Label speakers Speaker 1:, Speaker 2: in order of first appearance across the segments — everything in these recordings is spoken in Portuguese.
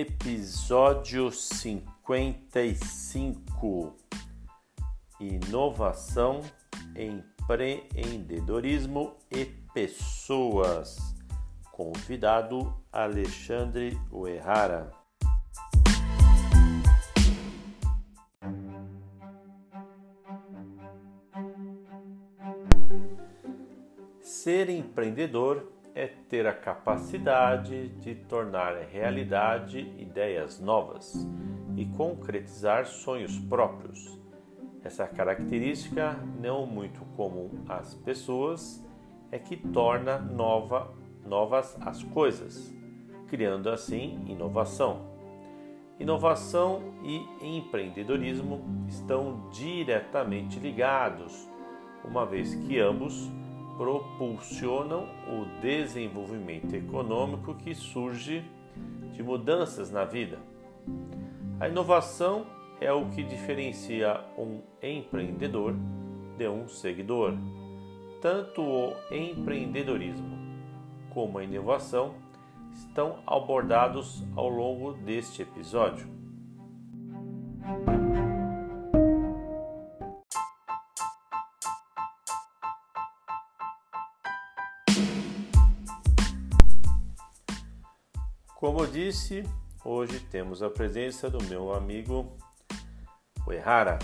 Speaker 1: episódio 55 Inovação, Empreendedorismo e Pessoas. Convidado Alexandre Uerrara. Ser empreendedor é ter a capacidade de tornar realidade ideias novas e concretizar sonhos próprios. Essa característica, não muito comum às pessoas, é que torna nova, novas as coisas, criando assim inovação. Inovação e empreendedorismo estão diretamente ligados, uma vez que ambos propulsionam o desenvolvimento econômico que surge de mudanças na vida. A inovação é o que diferencia um empreendedor de um seguidor. Tanto o empreendedorismo como a inovação estão abordados ao longo deste episódio. Como eu disse, hoje temos a presença do meu amigo Uehara.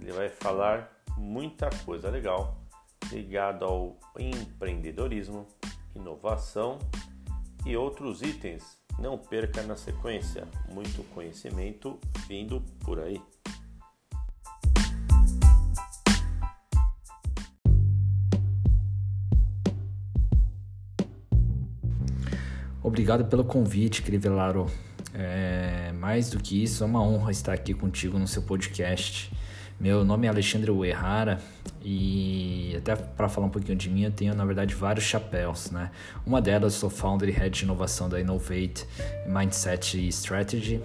Speaker 1: Ele vai falar muita coisa legal ligado ao empreendedorismo, inovação e outros itens. Não perca na sequência, muito conhecimento vindo por aí.
Speaker 2: Obrigado pelo convite, Crivellaro. É, mais do que isso, é uma honra estar aqui contigo no seu podcast. Meu nome é Alexandre Uerrara e até para falar um pouquinho de mim, eu tenho na verdade vários chapéus, né? Uma delas sou founder e head de inovação da Innovate Mindset e Strategy.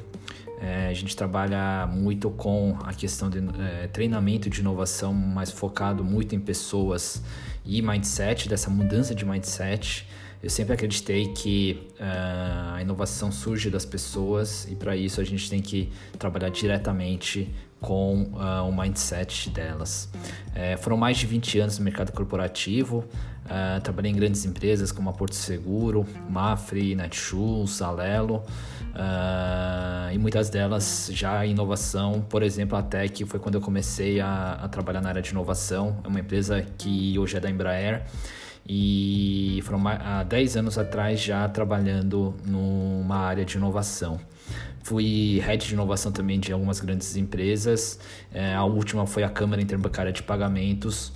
Speaker 2: É, a gente trabalha muito com a questão de é, treinamento de inovação, mais focado muito em pessoas e mindset, dessa mudança de mindset. Eu sempre acreditei que uh, a inovação surge das pessoas e para isso a gente tem que trabalhar diretamente com uh, o mindset delas. É, foram mais de 20 anos no mercado corporativo, uh, trabalhei em grandes empresas como a Porto Seguro, Mafre, Netshoes, Alelo, e muitas delas já em inovação, por exemplo, a Tech foi quando eu comecei a, a trabalhar na área de inovação, é uma empresa que hoje é da Embraer, e foram há 10 anos atrás já trabalhando numa área de inovação. Fui head de inovação também de algumas grandes empresas. É, a última foi a Câmara Interbancária de Pagamentos,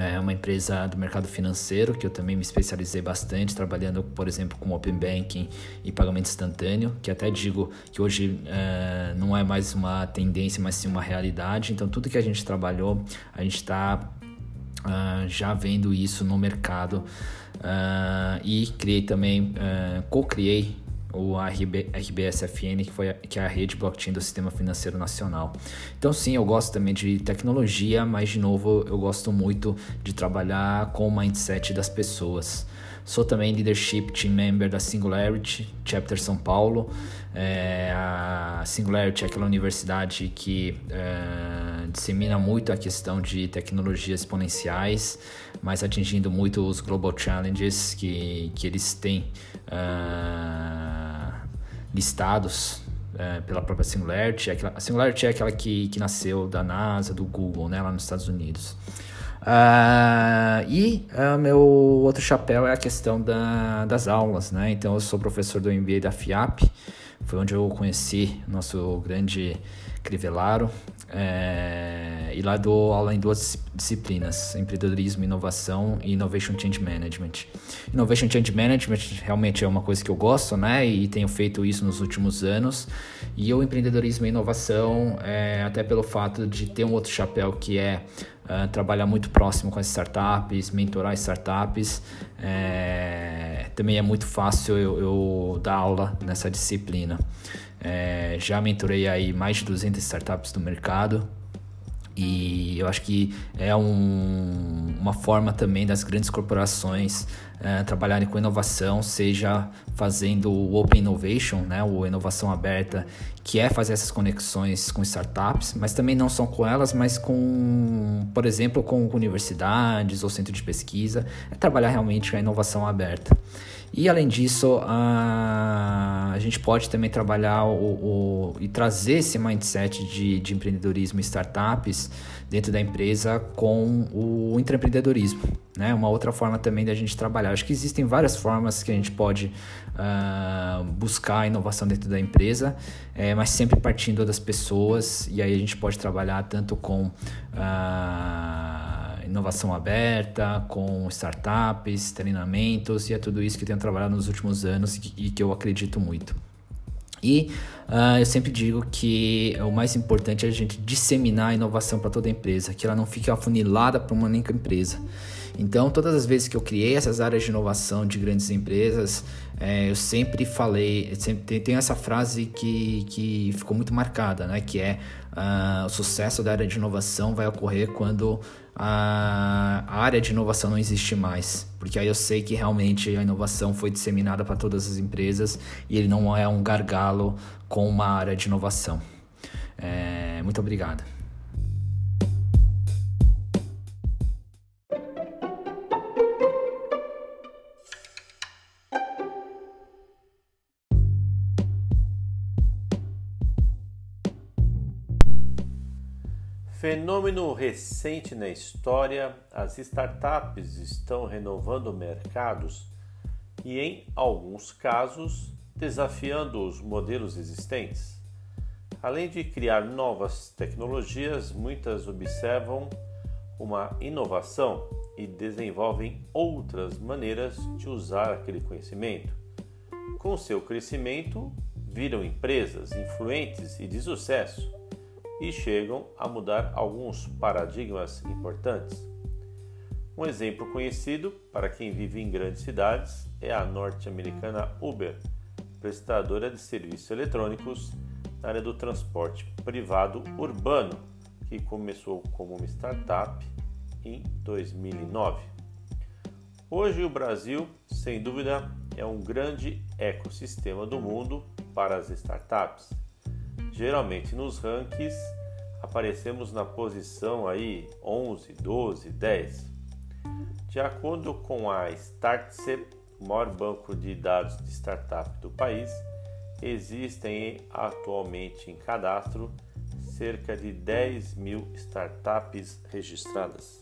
Speaker 2: é uma empresa do mercado financeiro que eu também me especializei bastante, trabalhando, por exemplo, com Open Banking e pagamento instantâneo, que até digo que hoje é, não é mais uma tendência, mas sim uma realidade. Então, tudo que a gente trabalhou, a gente está Uh, já vendo isso no mercado uh, e criei também, uh, co-criei o RB, RBSFN, que, foi a, que é a rede blockchain do Sistema Financeiro Nacional. Então sim, eu gosto também de tecnologia, mas de novo eu gosto muito de trabalhar com o mindset das pessoas. Sou também Leadership Team Member da Singularity, Chapter São Paulo. É, a Singularity é aquela universidade que é, dissemina muito a questão de tecnologias exponenciais, mas atingindo muito os Global Challenges que, que eles têm é, listados é, pela própria Singularity. A Singularity é aquela que, que nasceu da NASA, do Google, né, lá nos Estados Unidos. Uh, e uh, meu outro chapéu é a questão da, das aulas, né? Então eu sou professor do MBA da FIAP, foi onde eu conheci nosso grande Crivellaro. É, e lá dou aula em duas disciplinas: empreendedorismo, inovação e innovation change management. Innovation change management realmente é uma coisa que eu gosto, né? E tenho feito isso nos últimos anos. E o empreendedorismo e inovação, é, até pelo fato de ter um outro chapéu que é uh, trabalhar muito próximo com as startups, mentorar startups. É, também é muito fácil eu, eu dar aula nessa disciplina. É, já mentorei aí mais de 200 startups do mercado. E eu acho que é um, uma forma também das grandes corporações é, trabalharem com inovação, seja fazendo o Open Innovation, né, ou inovação aberta, que é fazer essas conexões com startups, mas também não só com elas, mas com, por exemplo, com universidades ou centro de pesquisa, é trabalhar realmente a inovação aberta. E além disso, a, a gente pode também trabalhar o, o, e trazer esse mindset de, de empreendedorismo e startups dentro da empresa com o intraempreendedorismo. Né? Uma outra forma também da gente trabalhar. Acho que existem várias formas que a gente pode uh, buscar inovação dentro da empresa, é, mas sempre partindo das pessoas, e aí a gente pode trabalhar tanto com. Uh, inovação aberta, com startups, treinamentos, e é tudo isso que tenho trabalhado nos últimos anos e que eu acredito muito. E uh, eu sempre digo que o mais importante é a gente disseminar a inovação para toda a empresa, que ela não fique afunilada para uma única empresa. Então, todas as vezes que eu criei essas áreas de inovação de grandes empresas, é, eu sempre falei, sempre tem essa frase que, que ficou muito marcada, né? Que é uh, o sucesso da área de inovação vai ocorrer quando a, área de inovação não existe mais, porque aí eu sei que realmente a inovação foi disseminada para todas as empresas e ele não é um gargalo com uma área de inovação. É, muito obrigado.
Speaker 1: Fenômeno recente na história, as startups estão renovando mercados e, em alguns casos, desafiando os modelos existentes. Além de criar novas tecnologias, muitas observam uma inovação e desenvolvem outras maneiras de usar aquele conhecimento. Com seu crescimento, viram empresas influentes e de sucesso e chegam a mudar alguns paradigmas importantes. Um exemplo conhecido para quem vive em grandes cidades é a norte-americana Uber, prestadora de serviços eletrônicos na área do transporte privado urbano, que começou como uma startup em 2009. Hoje o Brasil, sem dúvida, é um grande ecossistema do mundo para as startups geralmente nos rankings aparecemos na posição aí 11, 12, 10. De acordo com a Startse, o maior banco de dados de startup do país, existem atualmente em cadastro cerca de 10 mil startups registradas.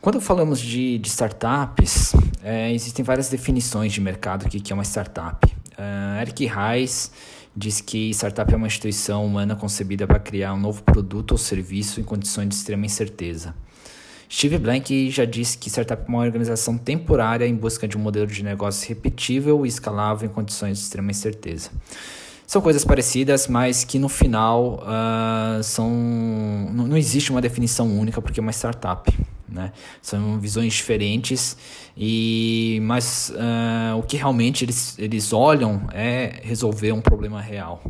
Speaker 2: Quando falamos de, de startups, é, existem várias definições de mercado que, que é uma startup. Uh, Eric Reis diz que startup é uma instituição humana concebida para criar um novo produto ou serviço em condições de extrema incerteza. Steve Blank já disse que startup é uma organização temporária em busca de um modelo de negócio repetível e escalável em condições de extrema incerteza. São coisas parecidas, mas que no final uh, são não, não existe uma definição única porque é uma startup. Né? São visões diferentes e mas uh, o que realmente eles, eles olham é resolver um problema real.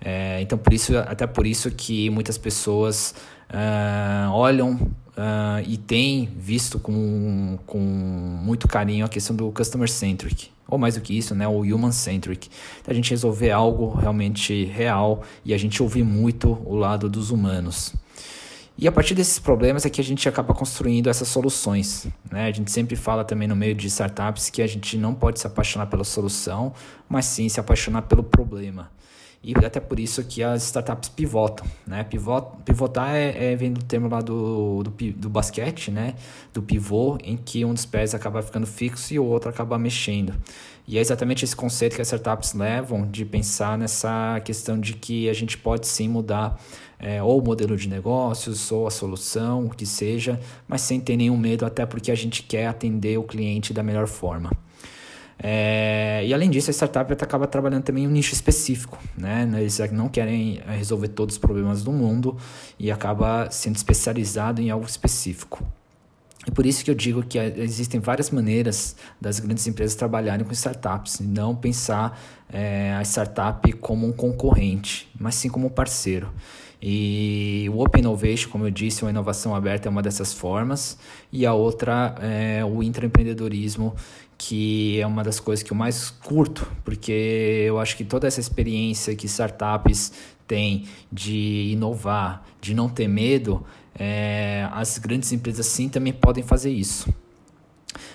Speaker 2: É, então por isso até por isso que muitas pessoas uh, olham uh, e têm visto com, com muito carinho a questão do customer centric ou mais do que isso, né, o human centric, a gente resolver algo realmente real e a gente ouvir muito o lado dos humanos. E a partir desses problemas é que a gente acaba construindo essas soluções. Né? A gente sempre fala também no meio de startups que a gente não pode se apaixonar pela solução, mas sim se apaixonar pelo problema. E até por isso que as startups pivotam, né? Pivot, pivotar é, é vem do termo lá do, do, do, basquete, né? Do pivô, em que um dos pés acaba ficando fixo e o outro acaba mexendo. E é exatamente esse conceito que as startups levam de pensar nessa questão de que a gente pode sim mudar é, ou o modelo de negócios, ou a solução, o que seja, mas sem ter nenhum medo, até porque a gente quer atender o cliente da melhor forma. É, e além disso, a startup acaba trabalhando também em um nicho específico, né? Eles não querem é, resolver todos os problemas do mundo e acaba sendo especializado em algo específico. E por isso que eu digo que existem várias maneiras das grandes empresas trabalharem com startups, e não pensar é, a startup como um concorrente, mas sim como um parceiro. E o Open Innovation, como eu disse, uma inovação aberta é uma dessas formas, e a outra é o intraempreendedorismo, que é uma das coisas que eu mais curto, porque eu acho que toda essa experiência que startups têm de inovar, de não ter medo, é, as grandes empresas sim também podem fazer isso.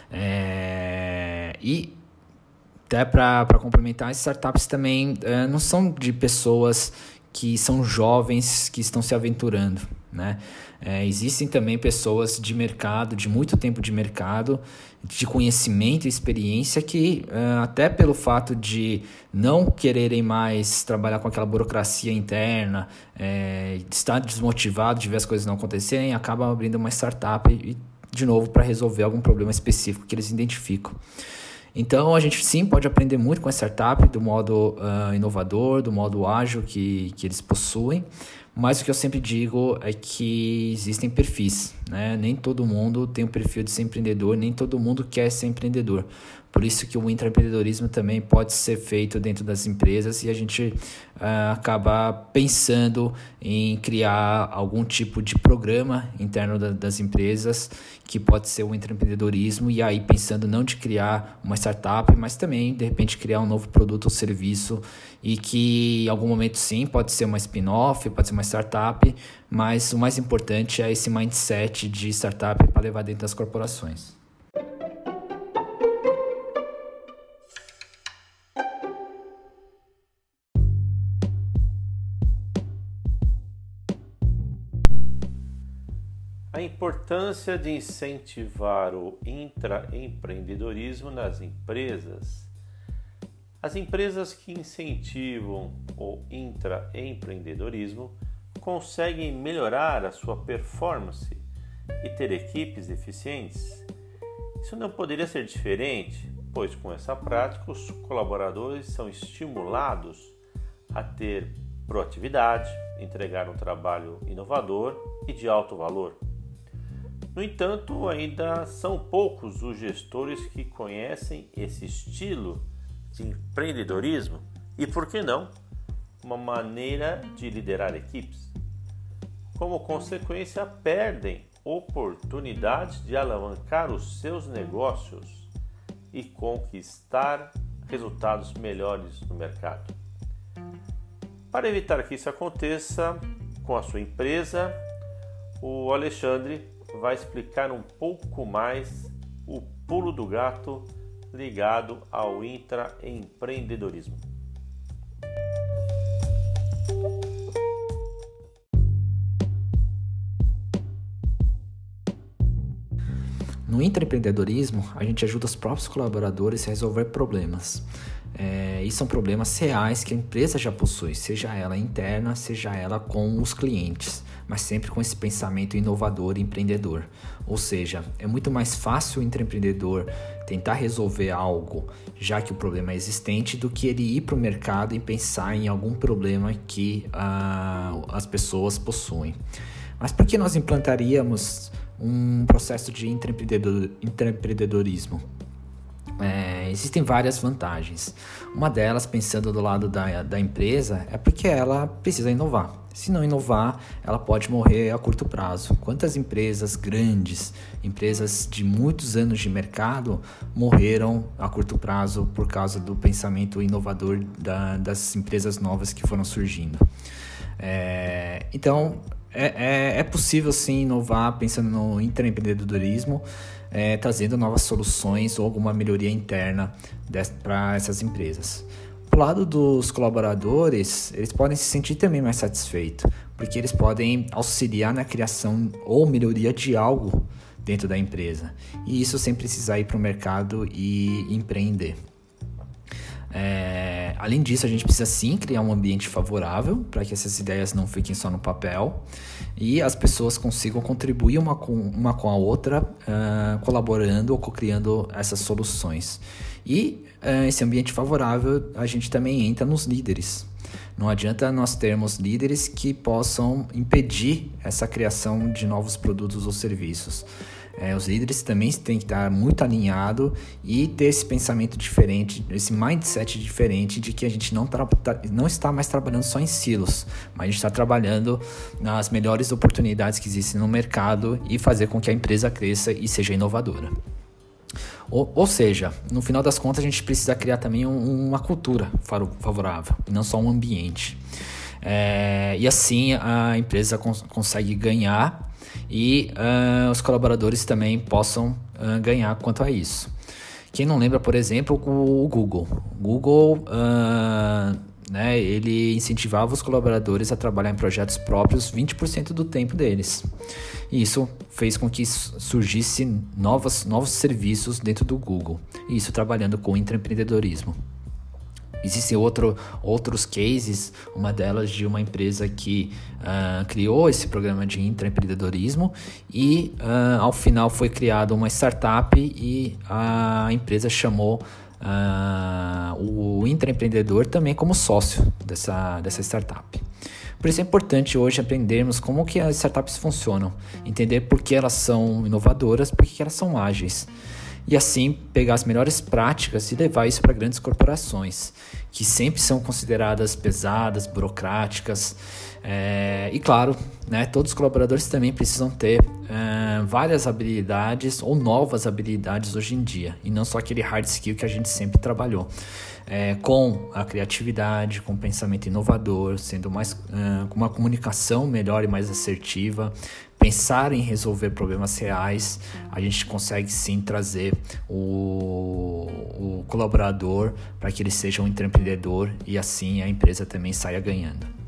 Speaker 2: É, e até para complementar, as startups também é, não são de pessoas que são jovens que estão se aventurando, né? É, existem também pessoas de mercado, de muito tempo de mercado, de conhecimento e experiência que, é, até pelo fato de não quererem mais trabalhar com aquela burocracia interna, é, estar desmotivado de ver as coisas não acontecerem, acabam abrindo uma startup e, de novo para resolver algum problema específico que eles identificam. Então a gente sim pode aprender muito com a startup do modo uh, inovador, do modo ágil que, que eles possuem, mas o que eu sempre digo é que existem perfis, né? Nem todo mundo tem o perfil de ser empreendedor, nem todo mundo quer ser empreendedor. Por isso que o intraempreendedorismo também pode ser feito dentro das empresas e a gente uh, acaba pensando em criar algum tipo de programa interno da, das empresas que pode ser o intraempreendedorismo e aí pensando não de criar uma startup, mas também de repente criar um novo produto ou serviço e que em algum momento sim pode ser uma spin-off, pode ser uma startup, mas o mais importante é esse mindset de startup para levar dentro das corporações.
Speaker 1: A importância de incentivar o intraempreendedorismo nas empresas. As empresas que incentivam o intraempreendedorismo conseguem melhorar a sua performance e ter equipes eficientes. Isso não poderia ser diferente, pois com essa prática os colaboradores são estimulados a ter proatividade, entregar um trabalho inovador e de alto valor. No entanto, ainda são poucos os gestores que conhecem esse estilo de empreendedorismo e, por que não, uma maneira de liderar equipes. Como consequência, perdem oportunidades de alavancar os seus negócios e conquistar resultados melhores no mercado. Para evitar que isso aconteça com a sua empresa, o Alexandre vai explicar um pouco mais o pulo do gato ligado ao intraempreendedorismo.
Speaker 2: No intraempreendedorismo, a gente ajuda os próprios colaboradores a resolver problemas. É, e são problemas reais que a empresa já possui, seja ela interna, seja ela com os clientes mas sempre com esse pensamento inovador e empreendedor. Ou seja, é muito mais fácil o empreendedor tentar resolver algo, já que o problema é existente, do que ele ir para o mercado e pensar em algum problema que uh, as pessoas possuem. Mas por que nós implantaríamos um processo de intraempreendedorismo? É, existem várias vantagens. Uma delas, pensando do lado da, da empresa, é porque ela precisa inovar. Se não inovar, ela pode morrer a curto prazo. Quantas empresas grandes, empresas de muitos anos de mercado, morreram a curto prazo por causa do pensamento inovador da, das empresas novas que foram surgindo? É, então, é, é, é, possível sim inovar pensando no intraempreendedorismo, é, trazendo novas soluções ou alguma melhoria interna para essas empresas. Do lado dos colaboradores, eles podem se sentir também mais satisfeitos, porque eles podem auxiliar na criação ou melhoria de algo dentro da empresa, e isso sem precisar ir para o mercado e empreender. É, além disso, a gente precisa sim criar um ambiente favorável para que essas ideias não fiquem só no papel e as pessoas consigam contribuir uma com, uma com a outra, uh, colaborando ou co-criando essas soluções. E uh, esse ambiente favorável, a gente também entra nos líderes. Não adianta nós termos líderes que possam impedir essa criação de novos produtos ou serviços. É, os líderes também têm que estar muito alinhados e ter esse pensamento diferente, esse mindset diferente de que a gente não, não está mais trabalhando só em silos, mas a gente está trabalhando nas melhores oportunidades que existem no mercado e fazer com que a empresa cresça e seja inovadora. Ou, ou, seja, no final das contas, a gente precisa criar também um, uma cultura favorável, não só um ambiente. É, e assim a empresa cons consegue ganhar e uh, os colaboradores também possam uh, ganhar quanto a isso. Quem não lembra, por exemplo, o Google. Google, uh, né, ele incentivava os colaboradores a trabalhar em projetos próprios 20% do tempo deles. E isso fez com que surgisse novos, serviços dentro do Google. E isso trabalhando com empreendedorismo. Existem outro, outros cases, uma delas de uma empresa que uh, criou esse programa de intraempreendedorismo e uh, ao final foi criada uma startup e a empresa chamou uh, o intraempreendedor também como sócio dessa, dessa startup. Por isso é importante hoje aprendermos como que as startups funcionam, entender por que elas são inovadoras, por que elas são ágeis e assim pegar as melhores práticas e levar isso para grandes corporações, que sempre são consideradas pesadas, burocráticas. É, e claro, né, todos os colaboradores também precisam ter é, várias habilidades ou novas habilidades hoje em dia, e não só aquele hard skill que a gente sempre trabalhou. É, com a criatividade, com o pensamento inovador, sendo mais com uma comunicação melhor e mais assertiva, pensar em resolver problemas reais, a gente consegue sim trazer o, o colaborador para que ele seja um empreendedor e assim a empresa também saia ganhando.